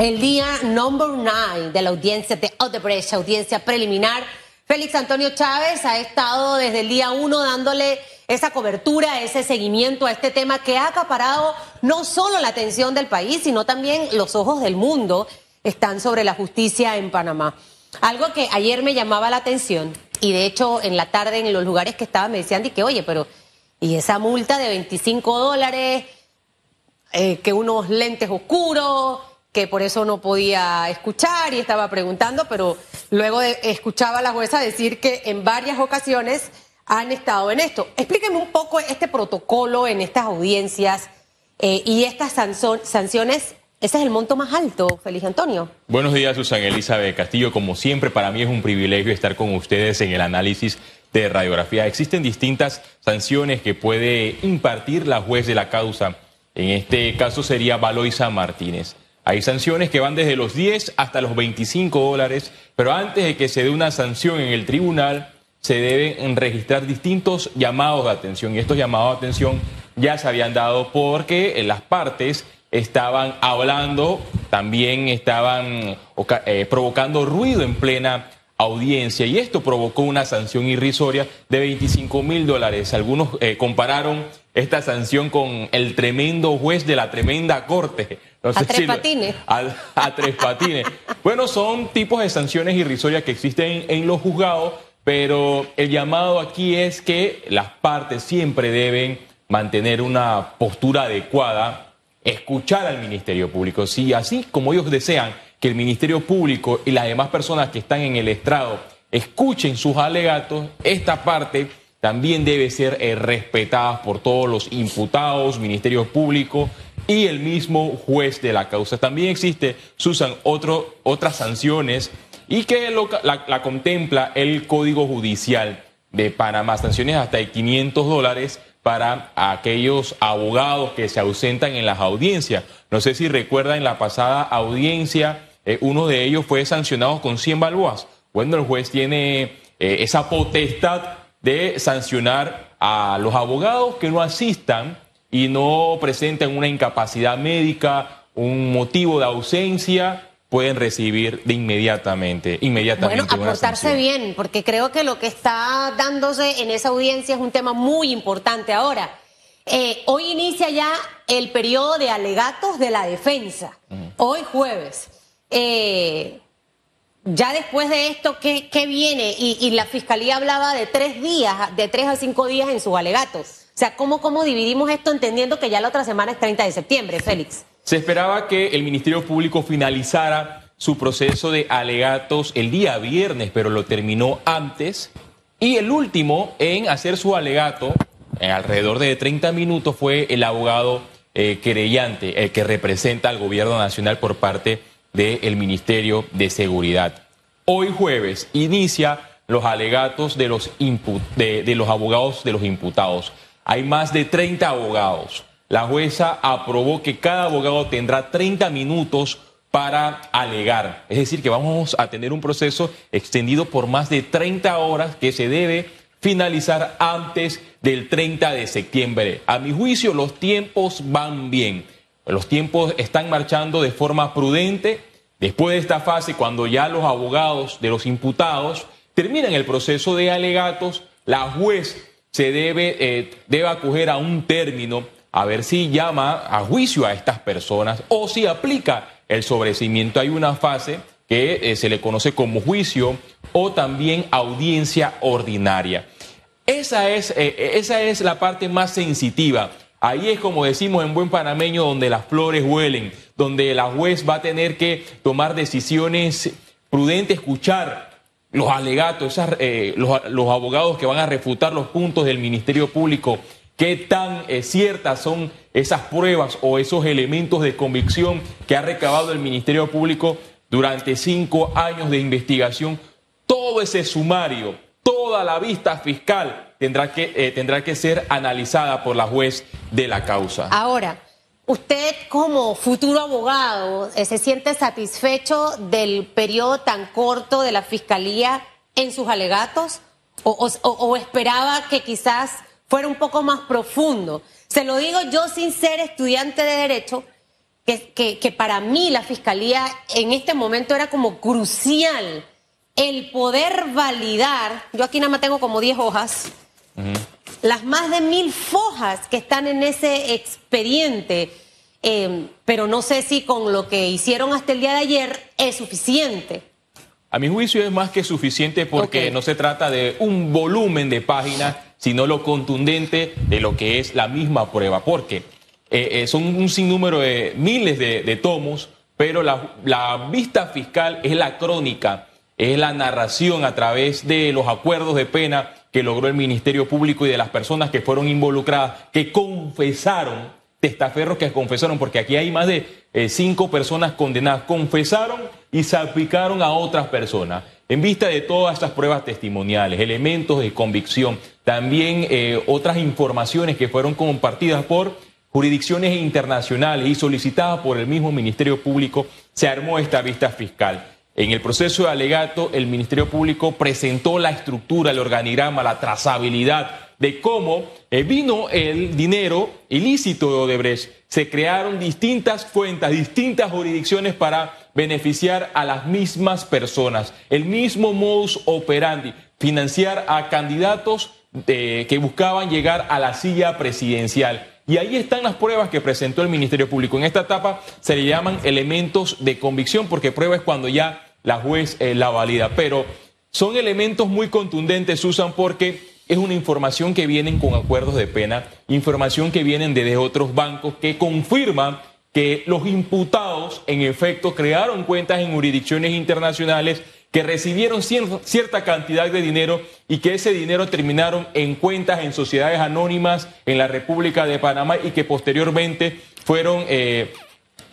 El día number nine de la audiencia de Odebrecht, audiencia preliminar. Félix Antonio Chávez ha estado desde el día uno dándole esa cobertura, ese seguimiento a este tema que ha acaparado no solo la atención del país, sino también los ojos del mundo están sobre la justicia en Panamá. Algo que ayer me llamaba la atención y de hecho en la tarde en los lugares que estaba me decían que oye, pero ¿y esa multa de 25 dólares? Eh, que unos lentes oscuros, que por eso no podía escuchar y estaba preguntando, pero luego escuchaba a la jueza decir que en varias ocasiones han estado en esto. Explíqueme un poco este protocolo en estas audiencias eh, y estas sanciones. Ese es el monto más alto, Feliz Antonio. Buenos días, Susana Elizabeth Castillo. Como siempre, para mí es un privilegio estar con ustedes en el análisis de radiografía. Existen distintas sanciones que puede impartir la juez de la causa. En este caso sería Valoisa Martínez. Hay sanciones que van desde los 10 hasta los 25 dólares, pero antes de que se dé una sanción en el tribunal, se deben registrar distintos llamados de atención. Y estos llamados de atención ya se habían dado porque las partes estaban hablando, también estaban eh, provocando ruido en plena audiencia y esto provocó una sanción irrisoria de 25 mil dólares. Algunos eh, compararon esta sanción con el tremendo juez de la tremenda corte. A tres patines. A, tres patines. bueno, son tipos de sanciones irrisorias que existen en los juzgados, pero el llamado aquí es que las partes siempre deben mantener una postura adecuada, escuchar al Ministerio Público. Si así como ellos desean que el Ministerio Público y las demás personas que están en el estrado escuchen sus alegatos, esta parte también debe ser eh, respetada por todos los imputados, Ministerio Público y el mismo juez de la causa. También existe, Susan, otras sanciones y que la, la, contempla el Código Judicial de Panamá, sanciones hasta de 500 dólares para aquellos abogados que se ausentan en las audiencias. No sé si recuerdan en la pasada audiencia eh, uno de ellos fue sancionado con 100 balboas. Bueno, el juez tiene eh, esa potestad de sancionar a los abogados que no asistan y no presenten una incapacidad médica, un motivo de ausencia, pueden recibir de inmediatamente, inmediatamente. Bueno, aportarse bien, porque creo que lo que está dándose en esa audiencia es un tema muy importante. Ahora, eh, hoy inicia ya el periodo de alegatos de la defensa, hoy jueves. Eh, ya después de esto, ¿qué, viene? Y, la fiscalía hablaba de tres días, de tres a cinco días en sus alegatos. O sea, ¿cómo, ¿cómo dividimos esto entendiendo que ya la otra semana es 30 de septiembre, Félix? Se esperaba que el Ministerio Público finalizara su proceso de alegatos el día viernes, pero lo terminó antes. Y el último en hacer su alegato, en alrededor de 30 minutos, fue el abogado eh, querellante, el que representa al gobierno nacional por parte del Ministerio de Seguridad. Hoy jueves inicia los alegatos de los, de, los abogados de los imputados. Hay más de 30 abogados. La jueza aprobó que cada abogado tendrá 30 minutos para alegar. Es decir, que vamos a tener un proceso extendido por más de 30 horas que se debe finalizar antes del 30 de septiembre. A mi juicio, los tiempos van bien. Los tiempos están marchando de forma prudente. Después de esta fase, cuando ya los abogados de los imputados terminan el proceso de alegatos, la juez se debe, eh, debe acoger a un término a ver si llama a juicio a estas personas o si aplica el sobrecimiento. Hay una fase que eh, se le conoce como juicio o también audiencia ordinaria. Esa es, eh, esa es la parte más sensitiva. Ahí es como decimos en buen panameño donde las flores huelen, donde la juez va a tener que tomar decisiones prudentes, escuchar los alegatos, eh, los, abogados que van a refutar los puntos del Ministerio Público, qué tan eh, ciertas son esas pruebas o esos elementos de convicción que ha recabado el Ministerio Público durante cinco años de investigación. Todo ese sumario, toda la vista fiscal tendrá que, eh, tendrá que ser analizada por la juez de la causa. Ahora, ¿usted como futuro abogado eh, se siente satisfecho del periodo tan corto de la Fiscalía en sus alegatos? ¿O, esperaba que quizás fuera un poco más profundo? Se lo digo yo sin ser estudiante de Derecho, que, que, para mí la fiscalía en este momento era como crucial el poder validar, yo aquí nada más tengo como 10 hojas, las más de mil fojas que están en ese expediente, eh, pero no sé si con lo que hicieron hasta el día de ayer es suficiente. A mi juicio es más que suficiente porque no se trata de un volumen de páginas, sino lo contundente de lo que es la misma prueba, porque eh, eh, son un sinnúmero de miles de, tomos, pero la, la, vista fiscal es la crónica, es la narración a través de los acuerdos de pena que logró el Ministerio Público y de las personas que fueron involucradas, que confesaron, testaferros que confesaron, porque aquí hay más de eh, cinco personas condenadas, confesaron y salpicaron a otras personas. En vista de todas estas pruebas testimoniales, elementos de convicción, también eh, otras informaciones que fueron compartidas por jurisdicciones internacionales y solicitadas por el mismo Ministerio Público, se armó esta vista fiscal. En el proceso de alegato, el Ministerio Público presentó la estructura, el organigrama, la trazabilidad de cómo eh, vino el dinero ilícito de Odebrecht. Se crearon distintas fuentes, distintas jurisdicciones para beneficiar a las mismas personas. El mismo modus operandi, financiar a candidatos que buscaban llegar a la silla presidencial. Y ahí están las pruebas que presentó el Ministerio Público. En esta etapa se le llaman elementos de convicción, porque prueba es cuando ya la juez eh, la valida. Pero son elementos muy contundentes, Susan, porque es una información que vienen con acuerdos de pena, información que vienen desde otros bancos que confirman que los imputados en efecto crearon cuentas en jurisdicciones internacionales que recibieron cierta cantidad de dinero y que ese dinero terminaron en cuentas en sociedades anónimas en la República de Panamá y que posteriormente fueron eh,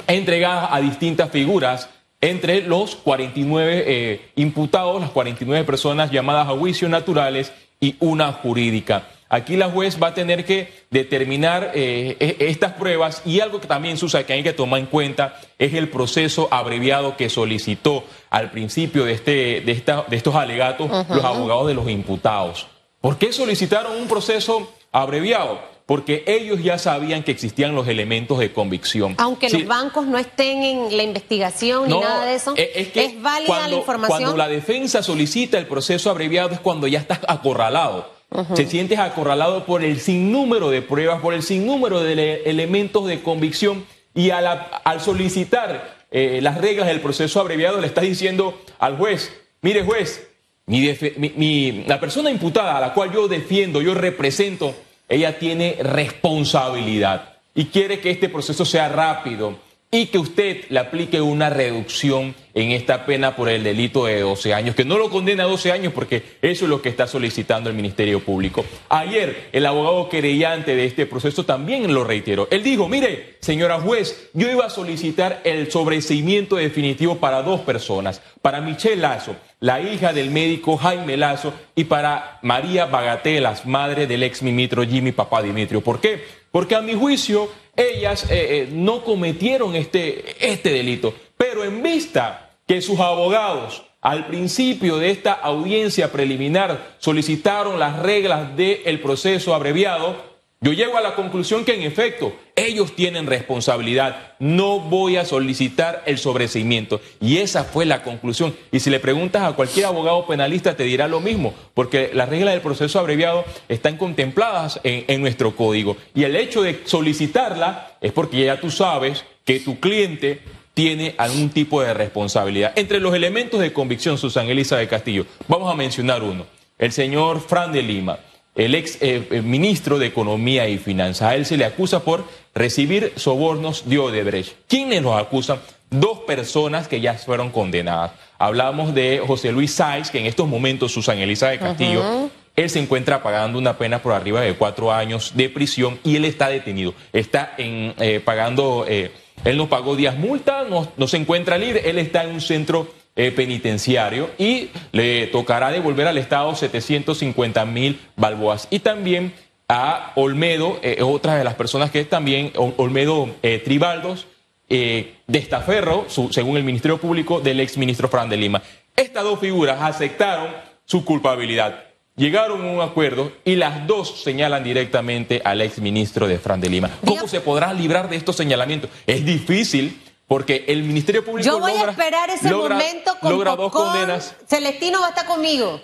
entregadas a distintas figuras entre los 49 eh, imputados, las 49 personas llamadas a juicios naturales y una jurídica. Aquí la juez va a tener que determinar eh, e, estas pruebas y algo que también, Susa, que hay que tomar en cuenta es el proceso abreviado que solicitó al principio de, este, de, esta, de estos alegatos los abogados de los imputados. ¿Por qué solicitaron un proceso abreviado? Porque ellos ya sabían que existían los elementos de convicción. Aunque los bancos no estén en la investigación ni nada de eso, es, es válida la información. Cuando la defensa solicita el proceso abreviado es cuando ya estás acorralado se sientes acorralado por el sinnúmero de pruebas, por el sinnúmero de elementos de convicción y al solicitar eh, las reglas del proceso abreviado le estás diciendo al juez, mire juez, la persona imputada a la cual yo defiendo, yo represento, ella tiene responsabilidad y quiere que este proceso sea rápido y que usted le aplique una reducción en esta pena por el delito de 12 años, que no lo condena a 12 años porque eso es lo que está solicitando el Ministerio Público. Ayer el abogado querellante de este proceso también lo reiteró. Él dijo, mire, señora juez, yo iba a solicitar el sobreseimiento definitivo para dos personas, para Michelle Lazo, la hija del médico Jaime Lazo, y para María Bagatelas, madre del ex ministro Jimmy Papá Dimitrio. ¿Por qué? Porque a mi juicio ellas eh, eh, no cometieron este, este delito. Pero en vista que sus abogados al principio de esta audiencia preliminar solicitaron las reglas del proceso abreviado, yo llego a la conclusión que en efecto ellos tienen responsabilidad. No voy a solicitar el sobreseimiento. Y esa fue la conclusión. Y si le preguntas a cualquier abogado penalista te dirá lo mismo, porque las reglas del proceso abreviado están contempladas en, en nuestro código. Y el hecho de solicitarla es porque ya tú sabes que tu cliente tiene algún tipo de responsabilidad. Entre los elementos de convicción, Susan Elisa de Castillo, vamos a mencionar uno. El señor Fran de Lima el ex eh, ministro de Economía y Finanzas. A él se le acusa por recibir sobornos de Odebrecht. ¿Quiénes nos acusan? Dos personas que ya fueron condenadas. Hablamos de José Luis Sáiz, que en estos momentos, Susan Elisa de Castillo, él se encuentra pagando una pena por arriba de cuatro años de prisión y él está detenido. Está en, eh, pagando, eh, él no pagó días multa, no, no se encuentra libre, él está en un centro eh, penitenciario y le tocará devolver al Estado 750 mil balboas. Y también a Olmedo, eh, otra de las personas que es también, Olmedo eh, Tribaldos, de Estaferro, según el Ministerio Público, del ex ministro Fran de Lima. Estas dos figuras aceptaron su culpabilidad. llegaron a un acuerdo y las dos señalan directamente al exministro de Fran de Lima. ¿Cómo se podrá librar de estos señalamientos? Es difícil porque el Ministerio Público Yo voy a esperar ese momento con logra dos condenas. Celestino va a estar conmigo.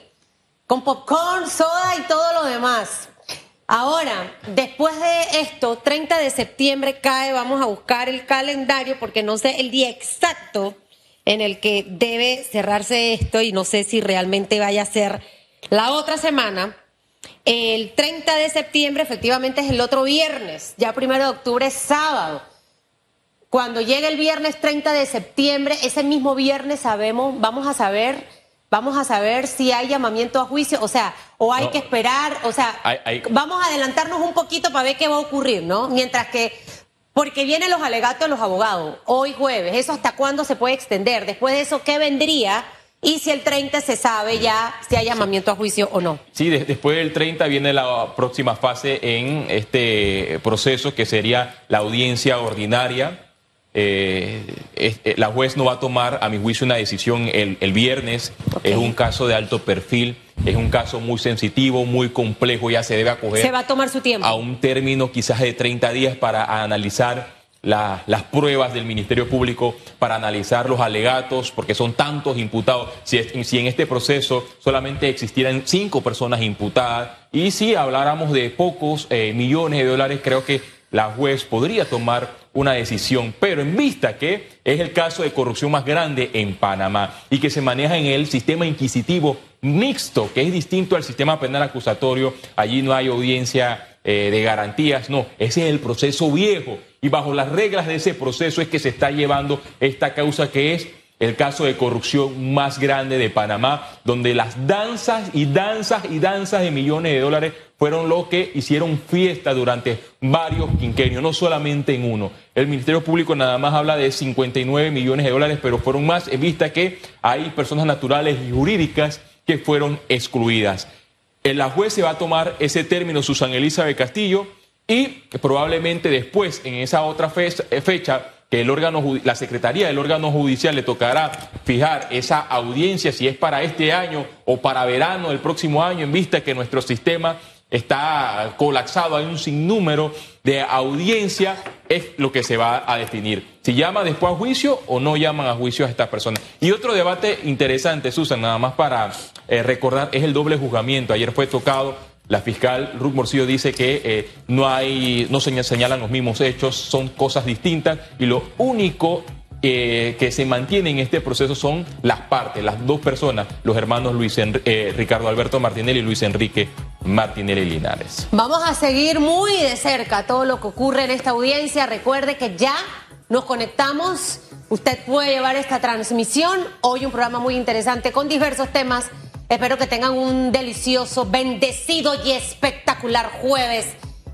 Con popcorn, soda y todo lo demás. Ahora, después de esto, 30 de septiembre cae, vamos a buscar el calendario porque no sé el día exacto en el que debe cerrarse esto y no sé si realmente vaya a ser la otra semana. El 30 de septiembre efectivamente es el otro viernes, ya primero de octubre es sábado. Cuando llegue el viernes 30 de septiembre, ese mismo viernes sabemos, vamos a saber, vamos a saber si hay llamamiento a juicio, o sea, o hay que esperar, o sea, vamos a adelantarnos un poquito para ver qué va a ocurrir, ¿no? Mientras que, porque vienen los alegatos de los abogados, hoy jueves, ¿eso hasta cuándo se puede extender? Después de eso, ¿qué vendría? Y si el 30 se sabe ya si hay llamamiento a juicio o no. Sí, después del 30 viene la próxima fase en este proceso que sería la audiencia ordinaria eh, eh, la juez no va a tomar, a mi juicio, una decisión el, viernes. Es un caso de alto perfil, es un caso muy sensitivo, muy complejo, ya se debe acoger. Se va a tomar su tiempo. A un término quizás de 30 días para analizar las pruebas del Ministerio Público, para analizar los alegatos, porque son tantos imputados. Si, si en este proceso solamente existieran cinco personas imputadas y si habláramos de pocos eh, millones de dólares, creo que la juez podría tomar una decisión, pero en vista que es el caso de corrupción más grande en Panamá y que se maneja en el sistema inquisitivo mixto, que es distinto al sistema penal acusatorio, allí no hay audiencia eh, de garantías, no, ese es el proceso viejo y bajo las reglas de ese proceso es que se está llevando esta causa que es el caso de corrupción más grande de Panamá, donde las danzas y danzas y danzas de millones de dólares fueron lo que hicieron fiesta durante varios quinquenios, no solamente en uno. El Ministerio Público nada más habla de 59 millones de dólares, pero fueron más en vista que hay personas naturales y jurídicas que fueron excluidas. La juez se va a tomar ese término, Susan Elizabeth Castillo, y probablemente después, en esa otra fecha, que el órgano, la Secretaría del órgano judicial le tocará fijar esa audiencia si es para este año o para verano del próximo año, en vista que nuestro sistema está colapsado, hay un sinnúmero de audiencia, es lo que se va a definir. Si llama después a juicio o no llaman a juicio a estas personas. Y otro debate interesante, Susan, nada más para eh, recordar, es el doble juzgamiento. Ayer fue tocado, la fiscal Ruth Morcillo dice que eh, no hay, no se señalan los mismos hechos, son cosas distintas y lo único eh, que se mantiene en este proceso son las partes, las dos personas, los hermanos Luis eh, Ricardo Alberto Martinelli y Luis Enrique Martinelli Linares. Vamos a seguir muy de cerca todo lo que ocurre en esta audiencia. Recuerde que ya nos conectamos. Usted puede llevar esta transmisión. Hoy un programa muy interesante con diversos temas. Espero que tengan un delicioso, bendecido y espectacular jueves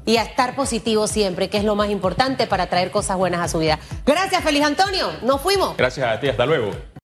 y a estar positivo siempre, que es lo más importante para traer cosas buenas a su vida. Gracias, Feliz Antonio. Nos fuimos. Gracias a ti. Hasta luego.